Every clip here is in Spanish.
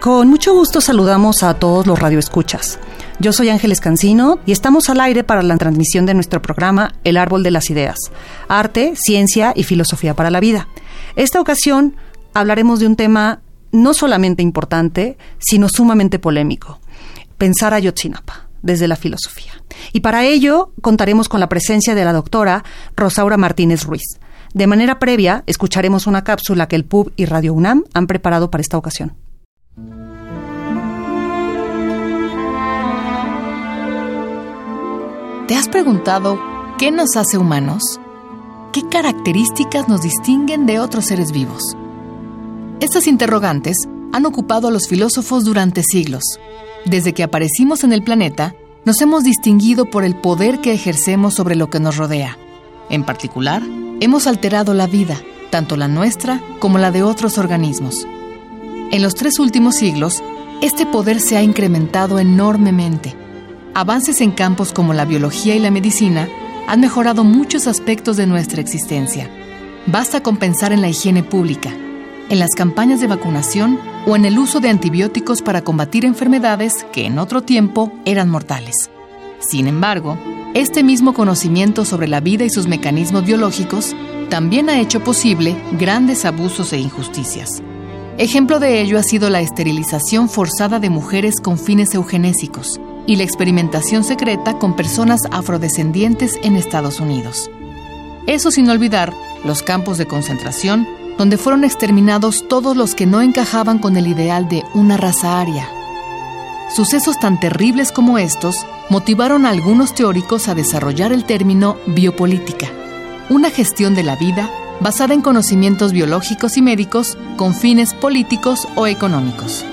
Con mucho gusto saludamos a todos los radioescuchas. Yo soy Ángeles Cancino y estamos al aire para la transmisión de nuestro programa El Árbol de las Ideas, Arte, Ciencia y Filosofía para la Vida. Esta ocasión hablaremos de un tema no solamente importante, sino sumamente polémico, pensar a Yotzinapa desde la filosofía. Y para ello contaremos con la presencia de la doctora Rosaura Martínez Ruiz. De manera previa, escucharemos una cápsula que el PUB y Radio UNAM han preparado para esta ocasión. ¿Te has preguntado qué nos hace humanos? ¿Qué características nos distinguen de otros seres vivos? Estas interrogantes han ocupado a los filósofos durante siglos. Desde que aparecimos en el planeta, nos hemos distinguido por el poder que ejercemos sobre lo que nos rodea. En particular, hemos alterado la vida, tanto la nuestra como la de otros organismos. En los tres últimos siglos, este poder se ha incrementado enormemente avances en campos como la biología y la medicina han mejorado muchos aspectos de nuestra existencia. Basta con pensar en la higiene pública, en las campañas de vacunación o en el uso de antibióticos para combatir enfermedades que en otro tiempo eran mortales. Sin embargo, este mismo conocimiento sobre la vida y sus mecanismos biológicos también ha hecho posible grandes abusos e injusticias. Ejemplo de ello ha sido la esterilización forzada de mujeres con fines eugenésicos, y la experimentación secreta con personas afrodescendientes en Estados Unidos. Eso sin olvidar los campos de concentración donde fueron exterminados todos los que no encajaban con el ideal de una raza aria. Sucesos tan terribles como estos motivaron a algunos teóricos a desarrollar el término biopolítica, una gestión de la vida basada en conocimientos biológicos y médicos con fines políticos o económicos.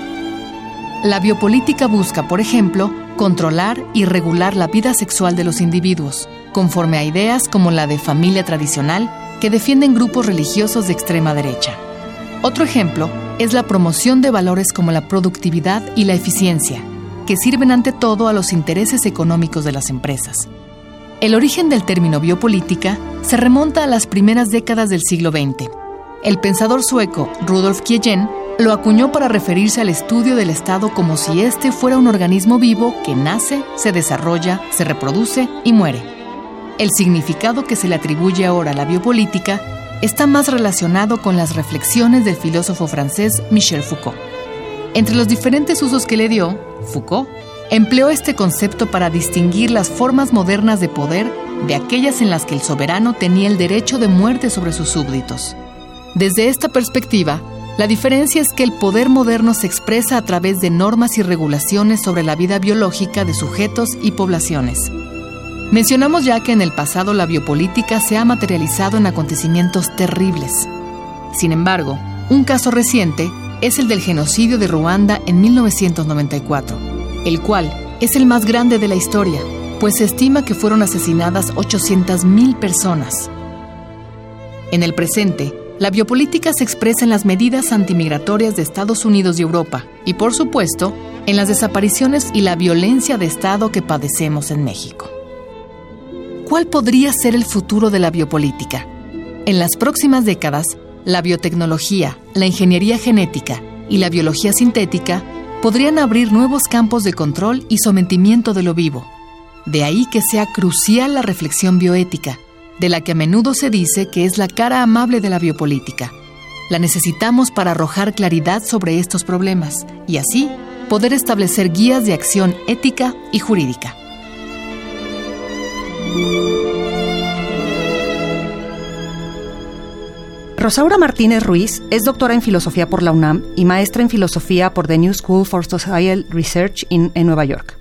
La biopolítica busca, por ejemplo, controlar y regular la vida sexual de los individuos, conforme a ideas como la de familia tradicional que defienden grupos religiosos de extrema derecha. Otro ejemplo es la promoción de valores como la productividad y la eficiencia, que sirven ante todo a los intereses económicos de las empresas. El origen del término biopolítica se remonta a las primeras décadas del siglo XX. El pensador sueco Rudolf Kiejen lo acuñó para referirse al estudio del Estado como si éste fuera un organismo vivo que nace, se desarrolla, se reproduce y muere. El significado que se le atribuye ahora a la biopolítica está más relacionado con las reflexiones del filósofo francés Michel Foucault. Entre los diferentes usos que le dio, Foucault empleó este concepto para distinguir las formas modernas de poder de aquellas en las que el soberano tenía el derecho de muerte sobre sus súbditos. Desde esta perspectiva, la diferencia es que el poder moderno se expresa a través de normas y regulaciones sobre la vida biológica de sujetos y poblaciones. Mencionamos ya que en el pasado la biopolítica se ha materializado en acontecimientos terribles. Sin embargo, un caso reciente es el del genocidio de Ruanda en 1994, el cual es el más grande de la historia, pues se estima que fueron asesinadas 800.000 personas. En el presente, la biopolítica se expresa en las medidas antimigratorias de Estados Unidos y Europa y, por supuesto, en las desapariciones y la violencia de Estado que padecemos en México. ¿Cuál podría ser el futuro de la biopolítica? En las próximas décadas, la biotecnología, la ingeniería genética y la biología sintética podrían abrir nuevos campos de control y sometimiento de lo vivo. De ahí que sea crucial la reflexión bioética de la que a menudo se dice que es la cara amable de la biopolítica. La necesitamos para arrojar claridad sobre estos problemas y así poder establecer guías de acción ética y jurídica. Rosaura Martínez Ruiz es doctora en filosofía por la UNAM y maestra en filosofía por The New School for Social Research en Nueva York.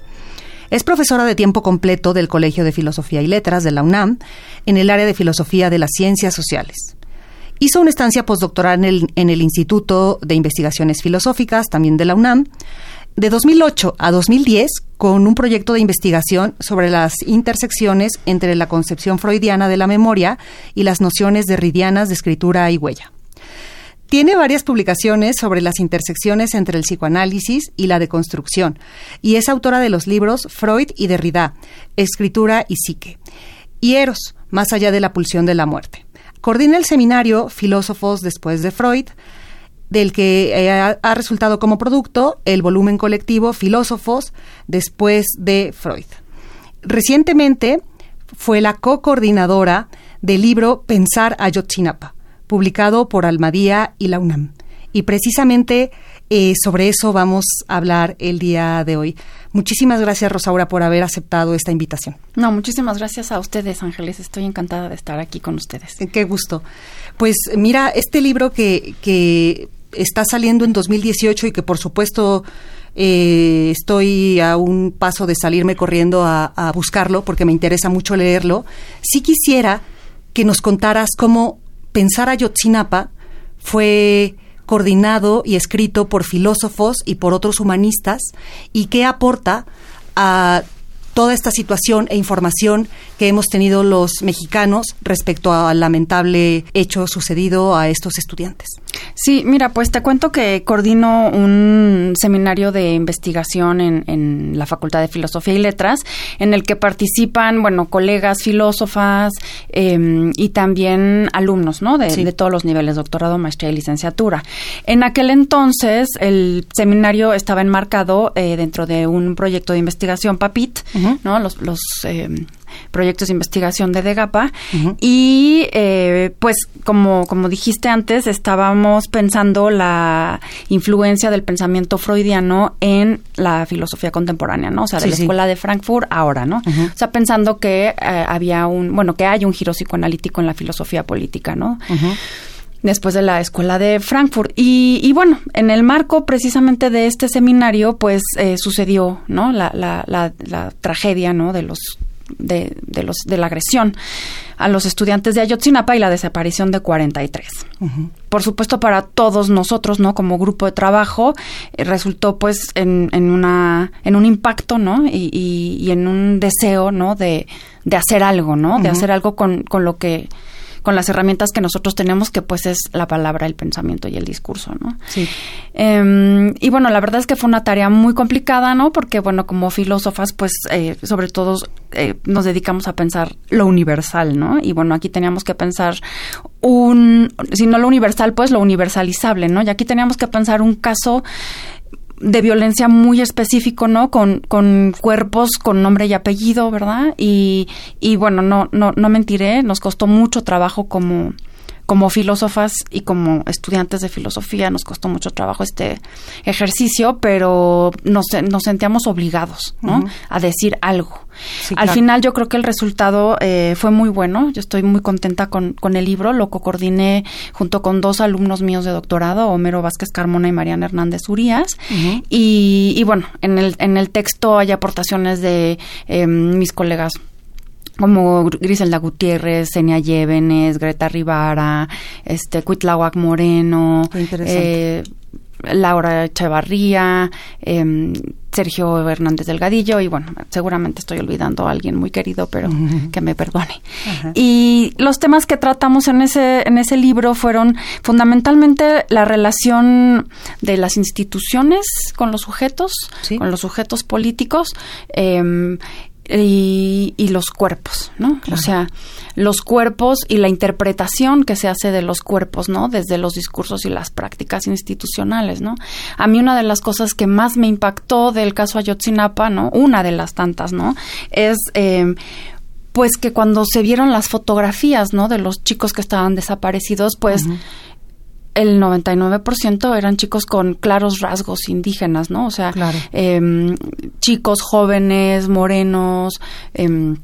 Es profesora de tiempo completo del Colegio de Filosofía y Letras de la UNAM en el área de Filosofía de las Ciencias Sociales. Hizo una estancia postdoctoral en el, Instituto de Investigaciones Filosóficas, también de la UNAM, de 2008 a 2010 con un proyecto de investigación sobre las intersecciones entre la concepción freudiana de la memoria y las nociones derridianas de escritura y huella. Tiene varias publicaciones sobre las intersecciones entre el psicoanálisis y la deconstrucción, y es autora de los libros Freud y Derrida, Escritura y Psique, y Eros, más allá de la pulsión de la muerte. Coordina el seminario Filósofos después de Freud, del que eh, ha, resultado como producto el volumen colectivo Filósofos después de Freud. Recientemente fue la co-coordinadora del libro Pensar Ayotzinapa, publicado por Almadía y la UNAM. Y precisamente eh, sobre eso vamos a hablar el día de hoy. Muchísimas gracias, Rosaura, por haber aceptado esta invitación. No, muchísimas gracias a ustedes, Ángeles. Estoy encantada de estar aquí con ustedes. Qué gusto. Pues mira, este libro que, que está saliendo en 2018 y que por supuesto eh, estoy a un paso de salirme corriendo a, a, buscarlo porque me interesa mucho leerlo, sí quisiera que nos contaras cómo pensar a Yotzinapa fue coordinado y escrito por filósofos y por otros humanistas y qué aporta a toda esta situación e información que hemos tenido los mexicanos respecto al lamentable hecho sucedido a estos estudiantes. Sí, mira, pues te cuento que coordino un seminario de investigación en, en la Facultad de Filosofía y Letras, en el que participan, bueno, colegas filósofas eh, y también alumnos, ¿no? De, sí. de, todos los niveles, doctorado, maestría y licenciatura. En aquel entonces, el seminario estaba enmarcado eh, dentro de un proyecto de investigación PAPIT, uh -huh. ¿no? Los, los eh, proyectos de investigación de DEGAPA. Uh -huh. Y eh, pues, como, como dijiste antes, estábamos pensando la influencia del pensamiento freudiano en la filosofía contemporánea, ¿no? O sea, de sí, la escuela sí. de Frankfurt ahora, ¿no? Uh -huh. O sea, pensando que eh, había un, bueno, que hay un giro psicoanalítico en la filosofía política, ¿no? Uh -huh después de la escuela de Frankfurt. Y, y, bueno, en el marco precisamente de este seminario, pues eh, sucedió, ¿no? La, la, la, la, tragedia, ¿no? De los de, de, los de la agresión a los estudiantes de Ayotzinapa y la desaparición de 43. Uh -huh. Por supuesto, para todos nosotros, ¿no? Como grupo de trabajo, eh, resultó pues en, en, una, en un impacto, ¿no? Y, y, y, en un deseo, ¿no? De, de hacer algo, ¿no? Uh -huh. De hacer algo con, con lo que con las herramientas que nosotros tenemos, que pues es la palabra, el pensamiento y el discurso, ¿no? Sí. Eh, y bueno, la verdad es que fue una tarea muy complicada, ¿no? Porque, bueno, como filósofas, pues, eh, sobre todo eh, nos dedicamos a pensar lo universal, ¿no? Y bueno, aquí teníamos que pensar un, si no lo universal, pues lo universalizable, ¿no? Y aquí teníamos que pensar un caso de violencia muy específico, ¿no? Con, con cuerpos con nombre y apellido, ¿verdad? Y, y bueno, no, no, no mentiré, nos costó mucho trabajo como, como filósofas y como estudiantes de filosofía nos costó mucho trabajo este ejercicio, pero nos, nos sentíamos obligados, ¿no? Uh -huh. A decir algo. Sí, Al claro. final yo creo que el resultado eh, fue muy bueno. Yo estoy muy contenta con, con el libro. Lo coordiné junto con dos alumnos míos de doctorado, Homero Vázquez Carmona y Mariana Hernández Urias. Uh -huh. y, y, bueno, en el, en el texto hay aportaciones de eh, mis colegas como Griselda Gutiérrez, Senia Llévenes, Greta Rivara, este, Cuitláhuac Moreno, eh, Laura Echevarría, eh, Sergio Hernández Delgadillo y bueno, seguramente estoy olvidando a alguien muy querido, pero uh -huh. que me perdone. Uh -huh. Y los temas que tratamos en ese en ese libro fueron fundamentalmente la relación de las instituciones con los sujetos, ¿Sí? con los sujetos políticos. Eh, y, y, los cuerpos, ¿no? Claro. O sea, los cuerpos y la interpretación que se hace de los cuerpos, ¿no? Desde los discursos y las prácticas institucionales, ¿no? A mí una de las cosas que más me impactó del caso Ayotzinapa, ¿no? Una de las tantas, ¿no? Es eh, pues que cuando se vieron las fotografías, ¿no? De los chicos que estaban desaparecidos, pues uh -huh el 99% eran chicos con claros rasgos indígenas, ¿no? O sea, claro. eh, chicos jóvenes, morenos, eh,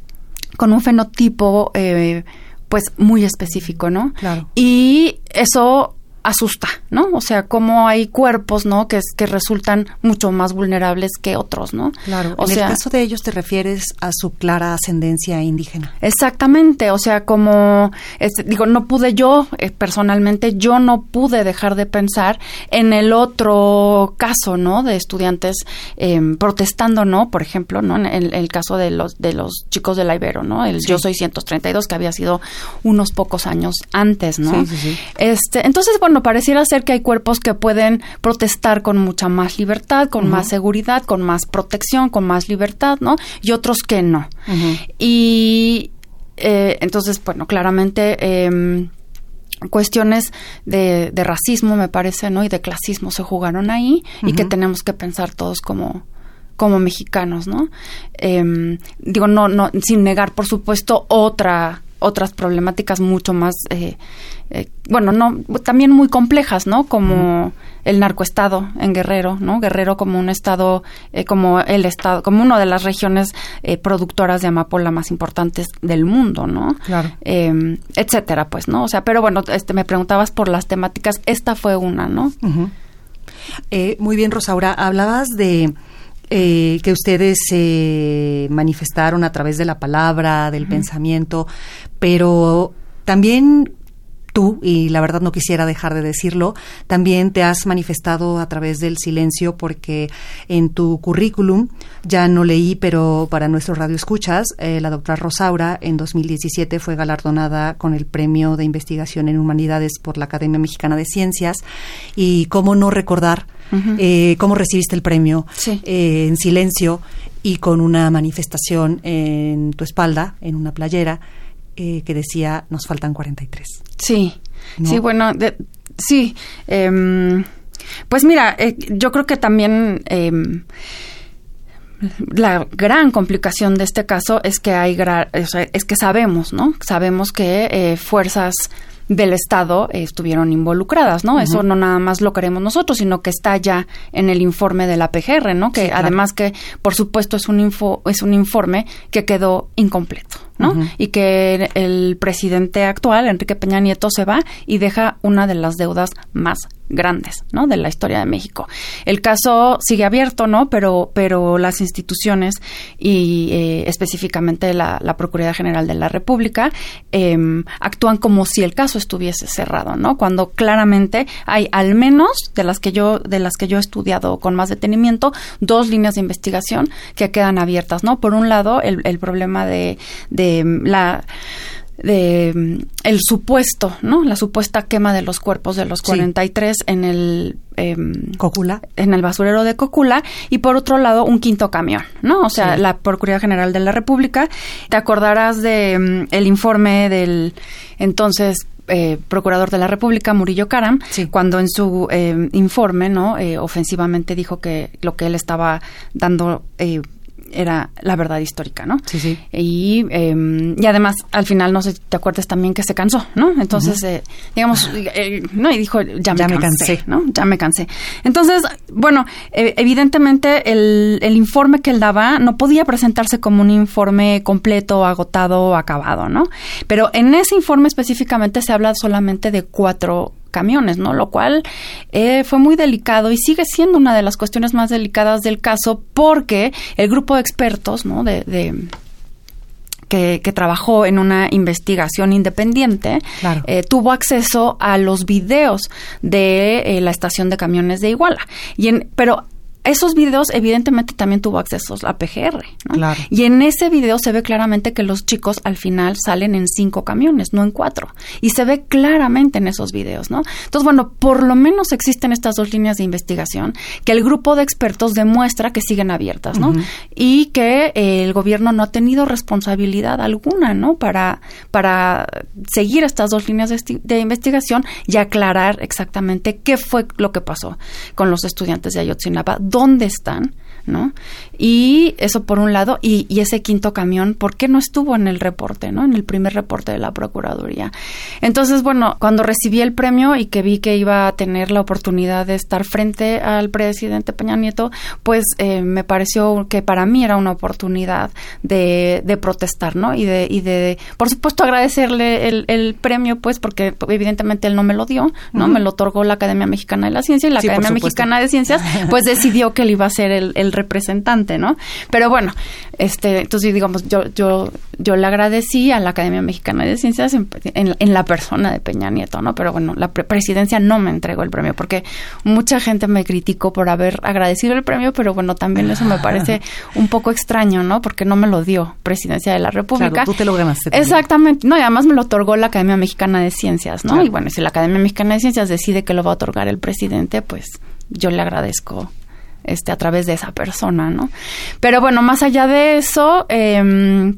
con un fenotipo, eh, pues, muy específico, ¿no? Claro. Y eso asusta, ¿no? O sea, cómo hay cuerpos, ¿no? Que, que resultan mucho más vulnerables que otros, ¿no? Claro. en el caso de ellos te refieres a su clara ascendencia indígena. Exactamente. O sea, como este, digo, no pude yo eh, personalmente, yo no pude dejar de pensar en el otro caso, ¿no? De estudiantes em, protestando, ¿no? Por ejemplo, ¿no? En el, caso de los de los chicos de la Ibero, ¿no? El Yo soy 132 que había sido unos pocos años antes, ¿no? Sí, sí, sí. Este, entonces, bueno bueno, pareciera ser que hay cuerpos que pueden protestar con mucha más libertad, con más seguridad, con más protección, con más libertad, ¿no? Y otros que no. Y eh, entonces, bueno, claramente... Eh, cuestiones de, racismo, me parece, ¿no? Y de clasismo se jugaron ahí y que tenemos que pensar todos como, como mexicanos, ¿no? Em, digo, no, no, sin negar, por supuesto, otra otras problemáticas mucho más, eh, eh, bueno, no, también muy complejas, ¿no? Como el narcoestado en Guerrero, ¿no? Guerrero como un estado, eh, como el estado, como una de las regiones productoras de amapola más importantes del mundo, ¿no? Claro. Em, etcétera, pues, ¿no? O sea, pero bueno, este, me preguntabas por las temáticas, esta fue una, ¿no? muy bien, Rosaura, hablabas de eh, que ustedes se manifestaron a través de la palabra, del pensamiento, pero también tú, y la verdad no quisiera dejar de decirlo, también te has manifestado a través del silencio porque en tu currículum, ya no leí, pero para nuestros radioescuchas, eh, la doctora Rosaura en 2017 fue galardonada con el Premio de Investigación en Humanidades por la Academia Mexicana de Ciencias. Y cómo no recordar eh, cómo recibiste el premio eh, en silencio y con una manifestación en tu espalda, en una playera, eh, que decía, nos faltan 43. Sí, sí, bueno, sí. Em, pues mira, yo creo que también em, la gran complicación de este caso es que hay es que sabemos, ¿no? Sabemos que fuerzas del Estado estuvieron involucradas, ¿no? Eso no nada más lo queremos nosotros, sino que está ya en el informe de la PGR, ¿no? Que además que, por supuesto, es un, info, es un informe que quedó incompleto. ¿No? Y que el presidente actual, Enrique Peña Nieto, se va y deja una de las deudas más grandes, ¿no? De la historia de México. El caso sigue abierto, ¿no? Pero, pero las instituciones y eh, específicamente la, la, Procuraduría General de la República em, actúan como si el caso estuviese cerrado, ¿no? Cuando claramente hay al menos de las que yo de las que yo he estudiado con más detenimiento dos líneas de investigación que quedan abiertas, ¿no? Por un lado el, el problema de, de la de mm, el supuesto, ¿no? La supuesta quema de los cuerpos de los 43 en el eh, Cocula, en el basurero de Cocula y por otro lado un quinto camión, ¿no? O sea, la Procuraduría General de la República. Te acordarás de el informe del entonces eh, procurador de la República, Murillo Karam, cuando en su eh, informe, ¿no? Eh, ofensivamente dijo que lo que él estaba dando eh, era la verdad histórica, ¿no? Sí, sí. Y, eh, y además, al final, no sé si te acuerdas también que se cansó, ¿no? Entonces, eh, digamos, eh, ¿no? Y dijo, ya me, cansé, ¿no? Ya me cansé. Entonces, bueno, eh, evidentemente el, el informe que él daba no podía presentarse como un informe completo, agotado, acabado, ¿no? Pero en ese informe específicamente se habla solamente de cuatro camiones, ¿no? Lo cual eh, fue muy delicado y sigue siendo una de las cuestiones más delicadas del caso porque el grupo de expertos, ¿no? De, que, trabajó en una investigación independiente, eh, tuvo acceso a los videos de eh, la estación de camiones de Iguala. Y en, pero esos videos evidentemente también tuvo acceso a PGR. ¿no? Y en ese video se ve claramente que los chicos al final salen en cinco camiones, no en cuatro. Y se ve claramente en esos videos, ¿no? Entonces, bueno, por lo menos existen estas dos líneas de investigación que el grupo de expertos demuestra que siguen abiertas, ¿no? Y que eh, el gobierno no ha tenido responsabilidad alguna, ¿no? Para, para seguir estas dos líneas de, de investigación y aclarar exactamente qué fue lo que pasó con los estudiantes de Ayotzinapa dónde están, ¿no? Y eso por un lado, y, y, ese quinto camión, ¿por qué no estuvo en el reporte, ¿no? En el primer reporte de la Procuraduría. Entonces, bueno, cuando recibí el premio y que vi que iba a tener la oportunidad de estar frente al presidente Peña Nieto, pues eh, me pareció que para mí era una oportunidad de, de protestar, ¿no? Y de, y de, por supuesto, agradecerle el, el, premio, pues, porque evidentemente él no me lo dio, ¿no? Me lo otorgó la Academia Mexicana de la Ciencia y la Academia Mexicana de Ciencias, pues decidió que él iba a ser el, el representante, ¿no? Pero bueno, este, entonces digamos, yo, yo, yo le agradecí a la Academia Mexicana de Ciencias en, en, la persona de Peña Nieto, ¿no? Pero bueno, la presidencia no me entregó el premio porque mucha gente me criticó por haber agradecido el premio, pero bueno, también eso me parece un poco extraño, ¿no? Porque no me lo dio Presidencia de la República. Claro, tú te lo ganaste. Exactamente. No, y además me lo otorgó la Academia Mexicana de Ciencias, ¿no? Y bueno, si la Academia Mexicana de Ciencias decide que lo va a otorgar el presidente, pues yo le agradezco este, a través de esa persona, ¿no? Pero bueno, más allá de eso, eh,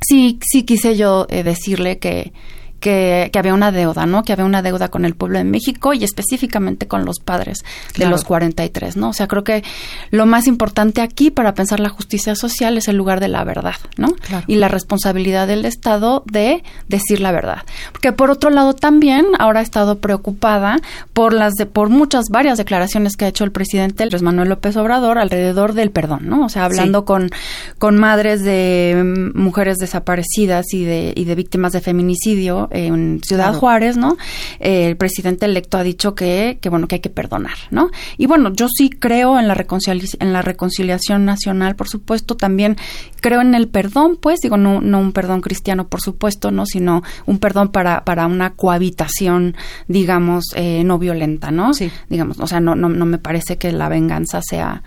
sí, sí quise yo eh, decirle que, que, que, había una deuda, ¿no? Que había una deuda con el pueblo de México y específicamente con los padres de los 43, ¿no? O sea, creo que lo más importante aquí para pensar la justicia social es el lugar de la verdad, ¿no? Y la responsabilidad del Estado de decir la verdad. Porque por otro lado también ahora he estado preocupada por las de, por muchas varias declaraciones que ha hecho el presidente Luis Manuel López Obrador alrededor del perdón, ¿no? O sea, hablando sí. con con madres de mm, mujeres desaparecidas y de y de víctimas de feminicidio en Ciudad claro. Juárez, ¿no? Eh, el presidente electo ha dicho que, que, bueno, que hay que perdonar, ¿no? Y bueno, yo sí creo en la, reconciliación, en la reconciliación nacional, por supuesto, también creo en el perdón, pues, digo, no, no un perdón cristiano, por supuesto, ¿no? Sino un perdón para, para una cohabitación, digamos, eh, no violenta, ¿no? Sí. Digamos, o sea, no, no, no me parece que la venganza sea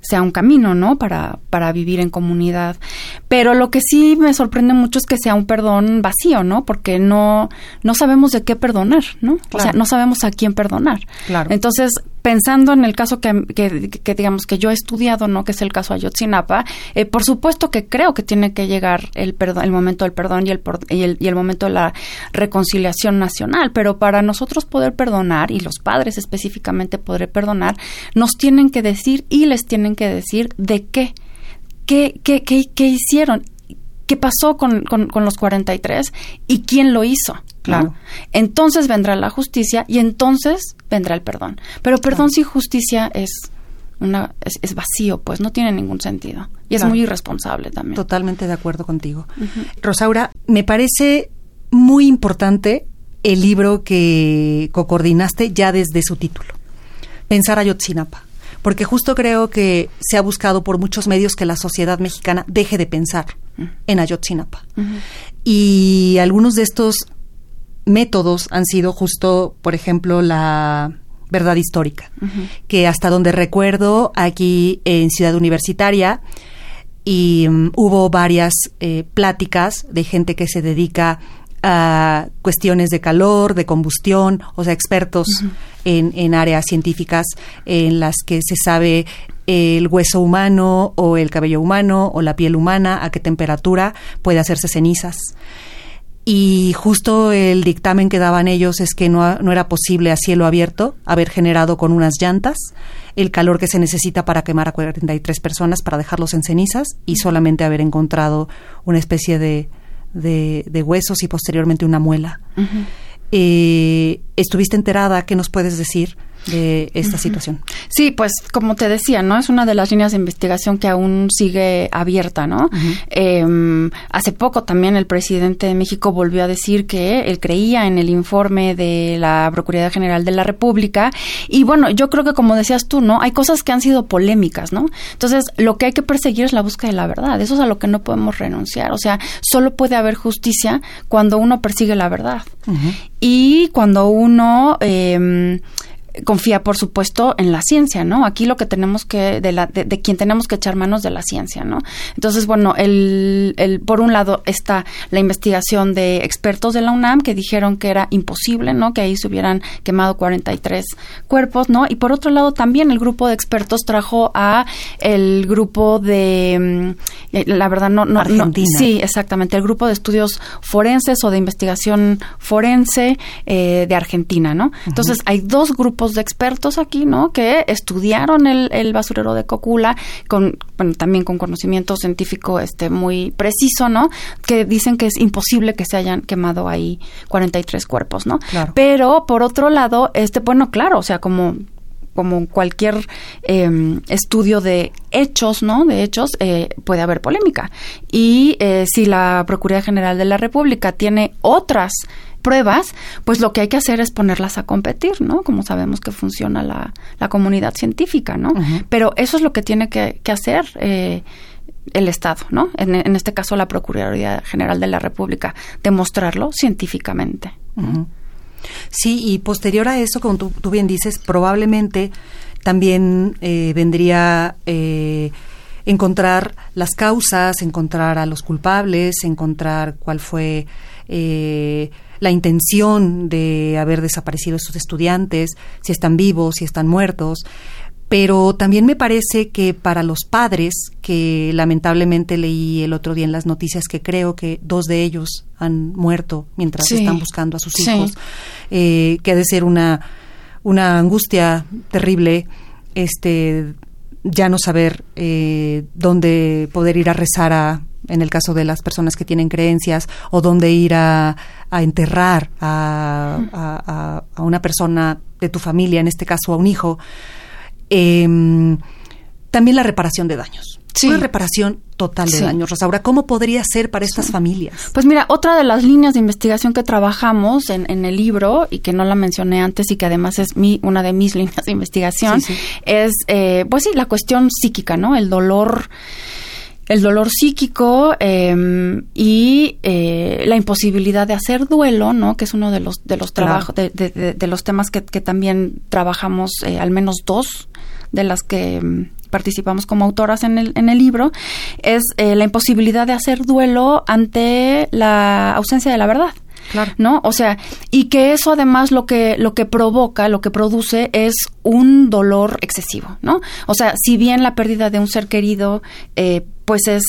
sea un camino, ¿no? Para, para vivir en comunidad. Pero lo que sí me sorprende mucho es que sea un perdón vacío, ¿no? Porque no, no sabemos de qué perdonar, ¿no? Claro. O sea, no sabemos a quién perdonar. Claro. Entonces, pensando en el caso que, que, que, digamos que yo he estudiado, ¿no? Que es el caso Ayotzinapa, eh, por supuesto que creo que tiene que llegar el perdón, el momento del perdón y el, y el, y el momento de la reconciliación nacional, pero para nosotros poder perdonar, y los padres específicamente poder perdonar, nos tienen que decir y les tienen que decir de qué, qué, qué, qué, qué hicieron, qué pasó con, con, con, los 43 y quién lo hizo. Claro. ¿no? Entonces vendrá la justicia y entonces vendrá el perdón. Pero perdón claro. sin justicia es una es, es, vacío, pues no tiene ningún sentido y es muy irresponsable también. Totalmente de acuerdo contigo. Uh -huh. Rosaura, me parece muy importante el libro que coordinaste ya desde su título, Pensar a Yotzinapa porque justo creo que se ha buscado por muchos medios que la sociedad mexicana deje de pensar en Ayotzinapa. Uh -huh. Y algunos de estos métodos han sido justo, por ejemplo, la verdad histórica, uh -huh. que hasta donde recuerdo aquí en Ciudad Universitaria y um, hubo varias eh, pláticas de gente que se dedica a cuestiones de calor, de combustión, o sea, expertos uh -huh. en, en, áreas científicas en las que se sabe el hueso humano o el cabello humano o la piel humana, a qué temperatura puede hacerse cenizas. Y justo el dictamen que daban ellos es que no, no era posible a cielo abierto haber generado con unas llantas el calor que se necesita para quemar a 43 personas, para dejarlos en cenizas, y solamente haber encontrado una especie de de, de huesos y posteriormente una muela. Uh -huh. eh, ¿Estuviste enterada? ¿Qué nos puedes decir? De esta uh -huh. situación. Sí, pues como te decía, ¿no? Es una de las líneas de investigación que aún sigue abierta, ¿no? Uh -huh. eh, hace poco también el presidente de México volvió a decir que él creía en el informe de la Procuraduría General de la República y bueno, yo creo que como decías tú, ¿no? Hay cosas que han sido polémicas, ¿no? Entonces, lo que hay que perseguir es la búsqueda de la verdad. Eso es a lo que no podemos renunciar. O sea, solo puede haber justicia cuando uno persigue la verdad. Uh -huh. Y cuando uno... Eh, confía, por supuesto, en la ciencia, ¿no? Aquí lo que tenemos que, de, la, de, de, quien tenemos que echar manos de la ciencia, ¿no? Entonces, bueno, el, el, por un lado está la investigación de expertos de la UNAM que dijeron que era imposible, ¿no? Que ahí se hubieran quemado 43 cuerpos, ¿no? Y por otro lado, también el grupo de expertos trajo a el grupo de, mm, la verdad, no, no, Argentina. no sí, exactamente, el grupo de estudios forenses o de investigación forense eh, de Argentina, ¿no? Entonces, uh -huh. hay dos grupos grupos de expertos aquí, ¿no? Que estudiaron el, el basurero de Cocula, con, bueno, también con conocimiento científico este muy preciso, ¿no? Que dicen que es imposible que se hayan quemado ahí 43 cuerpos, ¿no? Pero, por otro lado, este, bueno, claro, o sea, como como cualquier em, estudio de hechos, ¿no? De hechos, eh, puede haber polémica. Y eh, si la Procuraduría General de la República tiene otras pruebas, pues lo que hay que hacer es ponerlas a competir, ¿no? Como sabemos que funciona la, la comunidad científica, ¿no? Pero eso es lo que tiene que, hacer eh, el Estado, ¿no? En, en, este caso, la Procuraduría General de la República, demostrarlo científicamente. Sí, y posterior a eso, como tú, bien dices, probablemente también eh, vendría eh, encontrar las causas, encontrar a los culpables, encontrar cuál fue eh, la intención de haber desaparecido esos estudiantes, si están vivos, si están muertos. Pero también me parece que para los padres, que lamentablemente leí el otro día en las noticias que creo que dos de ellos han muerto mientras están buscando a sus hijos, eh, que ha de ser una, una angustia terrible, este ya no saber eh, dónde poder ir a rezar a, en el caso de las personas que tienen creencias, o dónde ir a, a enterrar a, a, una persona de tu familia, en este caso a un hijo. Em, también la reparación de daños. Sí. Una reparación total de daños. Rosaura, ¿cómo podría ser para estas familias? Pues mira, otra de las líneas de investigación que trabajamos en, el libro y que no la mencioné antes y que además es mi, una de mis líneas de investigación es, eh, pues sí, la cuestión psíquica, ¿no? El dolor el dolor psíquico em, y eh, la imposibilidad de hacer duelo, ¿no? Que es uno de los de los trabajos de, de, los temas que, que también trabajamos, eh, al menos dos de las que em, participamos como autoras en el, en el libro, es eh, la imposibilidad de hacer duelo ante la ausencia de la verdad. Claro. ¿No? O sea, y que eso además lo que, lo que provoca, lo que produce es un dolor excesivo, ¿no? O sea, si bien la pérdida de un ser querido, eh, pues es,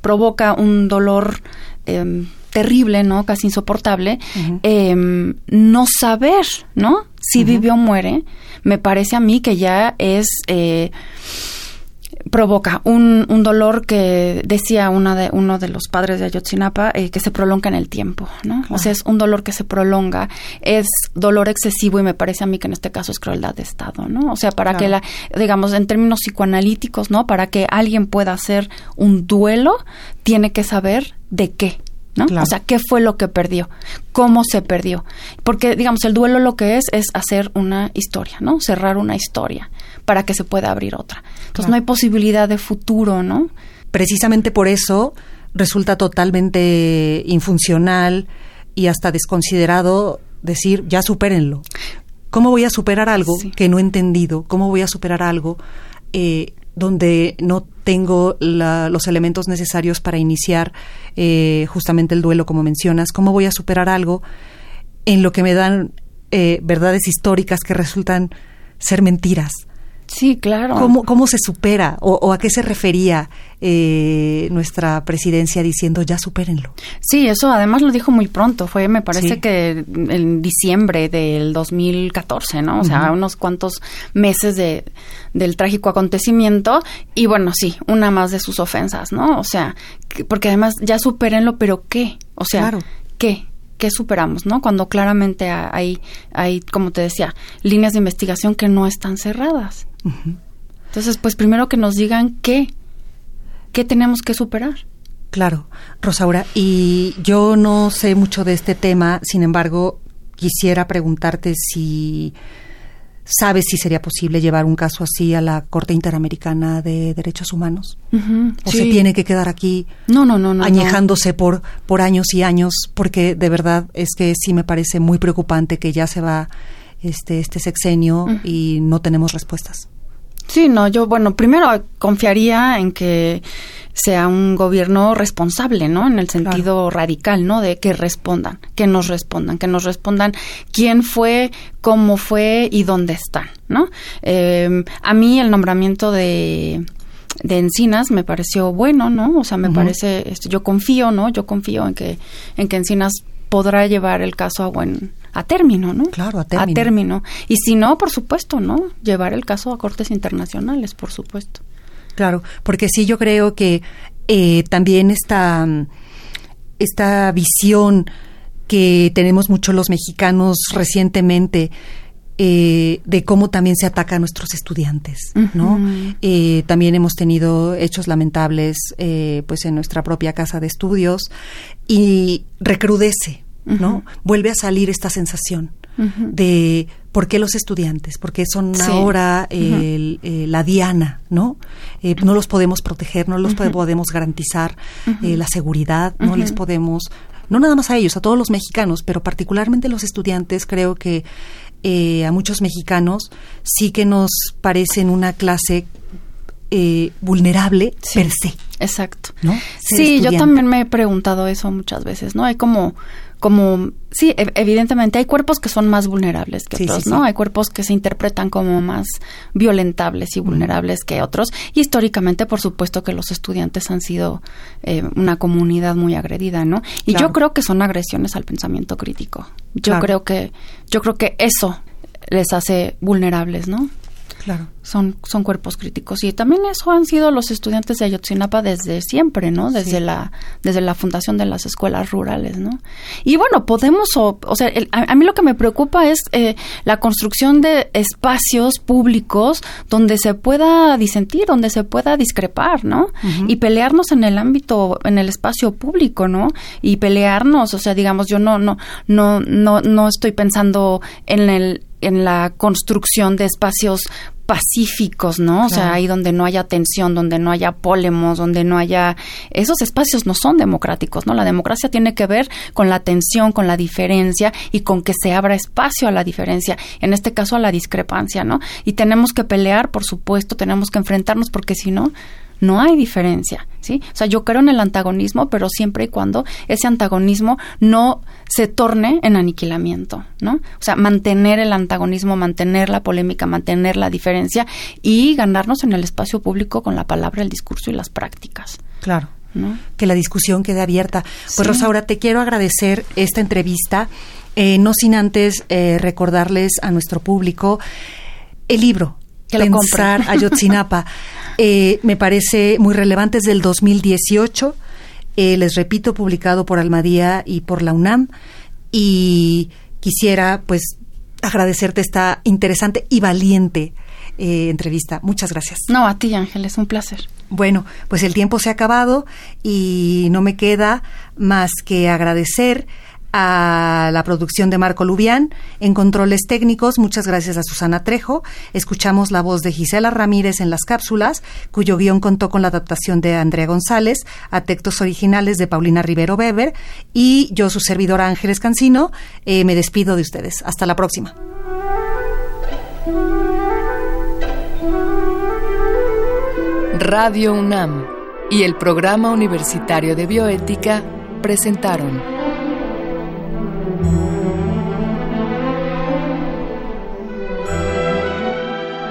provoca un dolor em, terrible, ¿no? Casi insoportable, em, no saber, ¿no? Si vive o muere, me parece a mí que ya es... Eh, provoca un, un, dolor que decía una de, uno de los padres de Ayotzinapa eh, que se prolonga en el tiempo, ¿no? O sea, es un dolor que se prolonga, es dolor excesivo y me parece a mí que en este caso es crueldad de Estado, ¿no? O sea, para que la, digamos, en términos psicoanalíticos, ¿no? Para que alguien pueda hacer un duelo, tiene que saber de qué, ¿no? O sea, ¿qué fue lo que perdió? ¿Cómo se perdió? Porque, digamos, el duelo lo que es es hacer una historia, ¿no? Cerrar una historia para que se pueda abrir otra. Entonces no hay posibilidad de futuro, ¿no? Precisamente por eso resulta totalmente infuncional y hasta desconsiderado decir, ya supérenlo. ¿Cómo voy a superar algo que no he entendido? ¿Cómo voy a superar algo eh, donde no tengo los elementos necesarios para iniciar eh, justamente el duelo, como mencionas? ¿Cómo voy a superar algo en lo que me dan eh, verdades históricas que resultan ser mentiras? Sí, claro. ¿Cómo, cómo se supera o, a qué se refería eh, nuestra presidencia diciendo ya supérenlo? Sí, eso además lo dijo muy pronto. Fue, me parece que en diciembre del 2014, ¿no? O sea, unos cuantos meses de, del trágico acontecimiento. Y bueno, sí, una más de sus ofensas, ¿no? O sea, porque además ya supérenlo, pero ¿qué? O sea, ¿qué? ¿Qué superamos, no? Cuando claramente hay, hay, como te decía, líneas de investigación que no están cerradas. Entonces, pues primero que nos digan qué, qué tenemos que superar. Claro, Rosaura, y yo no sé mucho de este tema, sin embargo, quisiera preguntarte si sabes si sería posible llevar un caso así a la Corte Interamericana de Derechos Humanos o se tiene que quedar aquí no, no, no, añejándose por por años y años porque de verdad es que sí me parece muy preocupante que ya se va este este sexenio y no tenemos respuestas. Sí, no, yo, bueno, primero confiaría en que sea un gobierno responsable, ¿no? En el sentido radical, ¿no? De que respondan, que nos respondan, que nos respondan quién fue, cómo fue y dónde están, ¿no? Eh, a mí el nombramiento de de Encinas me pareció bueno, ¿no? O sea, me parece, este, yo confío, ¿no? Yo confío en que en que Encinas podrá llevar el caso a buen a término, ¿no? Claro, a término. A término. Y si no, por supuesto, ¿no? Llevar el caso a cortes internacionales, por supuesto. Claro, porque sí yo creo que eh, también esta, esta visión que tenemos mucho los mexicanos recientemente eh, de cómo también se ataca a nuestros estudiantes, ¿no? Eh, también hemos tenido hechos lamentables, pues en nuestra propia casa de estudios y recrudece, ¿no? Vuelve a salir esta sensación de por qué los estudiantes, porque son ahora eh, la diana, ¿no? Eh, no los podemos proteger, no los podemos garantizar eh, la seguridad, no les podemos, no nada más a ellos, a todos los mexicanos, pero particularmente los estudiantes, creo que a muchos mexicanos sí que nos parecen una clase vulnerable per se. Exacto. ¿no? sí, yo también me he preguntado eso muchas veces, ¿no? Hay como como sí, evidentemente hay cuerpos que son más vulnerables que otros, ¿no? Hay cuerpos que se interpretan como más violentables y vulnerables que otros. Y históricamente, por supuesto, que los estudiantes han sido eh, una comunidad muy agredida, ¿no? Y yo creo que son agresiones al pensamiento crítico. Yo creo que, yo creo que eso les hace vulnerables, ¿no? Claro. Son, son cuerpos críticos. Y también eso han sido los estudiantes de Ayotzinapa desde siempre, ¿no? Desde la, desde la fundación de las escuelas rurales, ¿no? Y bueno, podemos, o, sea, a, mí lo que me preocupa es eh, la construcción de espacios públicos donde se pueda disentir, donde se pueda discrepar, ¿no? Y pelearnos en el ámbito, en el espacio público, ¿no? Y pelearnos, o sea, digamos, yo no, no, no, no, no estoy pensando en el en la construcción de espacios pacíficos, ¿no? O sea, ahí donde no haya tensión, donde no haya pólemos, donde no haya... Esos espacios no son democráticos, ¿no? La democracia tiene que ver con la tensión, con la diferencia y con que se abra espacio a la diferencia, en este caso a la discrepancia, ¿no? Y tenemos que pelear, por supuesto, tenemos que enfrentarnos porque si no, no hay diferencia, ¿sí? O sea, yo creo en el antagonismo, pero siempre y cuando ese antagonismo no se torne en aniquilamiento, ¿no? O sea, mantener el antagonismo, mantener la polémica, mantener la diferencia y ganarnos en el espacio público con la palabra, el discurso y las prácticas. Claro. ¿no? Que la discusión quede abierta. Pues Rosaura, te quiero agradecer esta entrevista, eh, no sin antes eh, recordarles a nuestro público el libro, que Pensar Ayotzinapa. Eh, me parece muy relevante, es del 2018. Eh, les repito, publicado por Almadía y por la UNAM. Y quisiera, pues, agradecerte esta interesante y valiente eh, entrevista. Muchas gracias. No, a ti, Ángel, es un placer. Bueno, pues el tiempo se ha acabado y no me queda más que agradecer a la producción de Marco Lubián, en controles técnicos, muchas gracias a Susana Trejo. Escuchamos la voz de Gisela Ramírez en las cápsulas, cuyo guion contó con la adaptación de Andrea González, a textos originales de Paulina Rivero Weber, y yo, su servidora Ángeles Cancino, eh, me despido de ustedes. Hasta la próxima. Radio UNAM y el Programa Universitario de Bioética presentaron